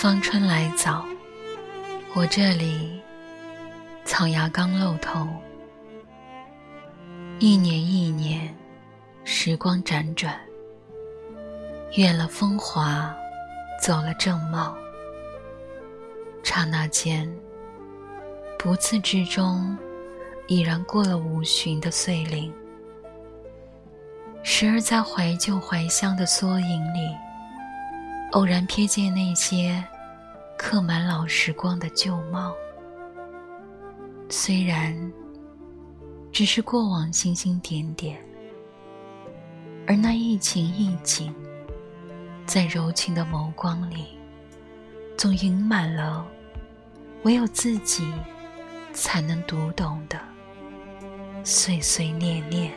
方春来早，我这里草芽刚露头。一年一年，时光辗转，远了风华，走了正茂。刹那间，不自知中，已然过了五旬的岁龄。时而在怀旧怀乡的缩影里。偶然瞥见那些刻满老时光的旧貌，虽然只是过往星星点点，而那一情一景，在柔情的眸光里，总盈满了唯有自己才能读懂的碎碎念念。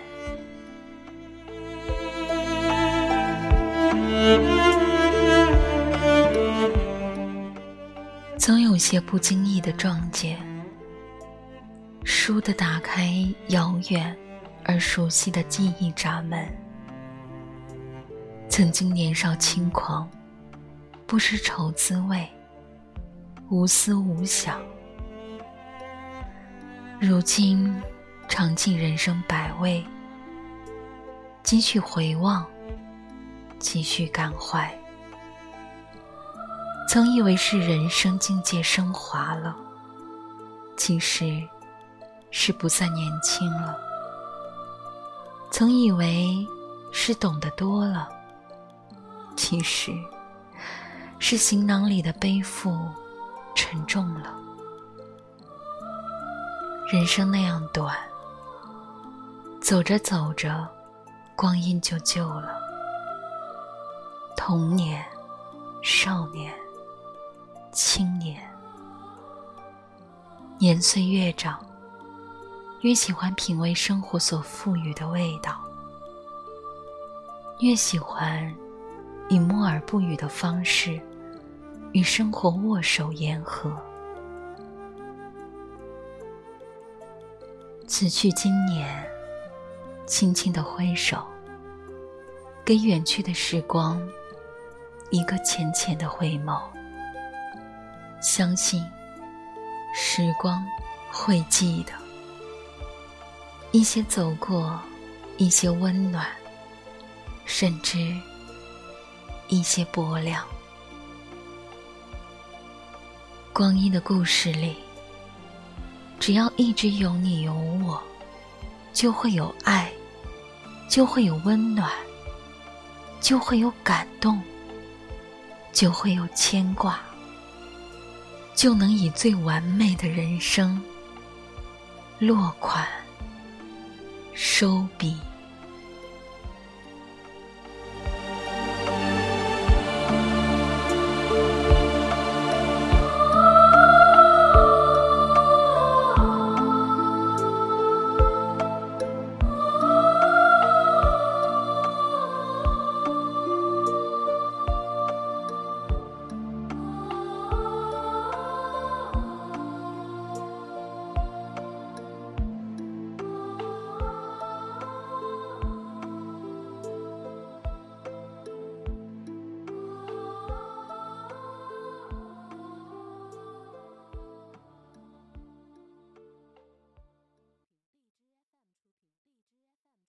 总有些不经意的撞见，倏地打开遥远而熟悉的记忆闸门。曾经年少轻狂，不知愁滋味，无思无想。如今尝尽人生百味，几许回望，几许感怀。曾以为是人生境界升华了，其实是不再年轻了。曾以为是懂得多了，其实是行囊里的背负沉重了。人生那样短，走着走着，光阴就旧了。童年，少年。青年，年岁越长，越喜欢品味生活所赋予的味道，越喜欢以默而不语的方式与生活握手言和。此去经年，轻轻的挥手，给远去的时光一个浅浅的回眸。相信，时光会记得一些走过，一些温暖，甚至一些薄凉。光阴的故事里，只要一直有你有我，就会有爱，就会有温暖，就会有感动，就会有牵挂。就能以最完美的人生落款收笔。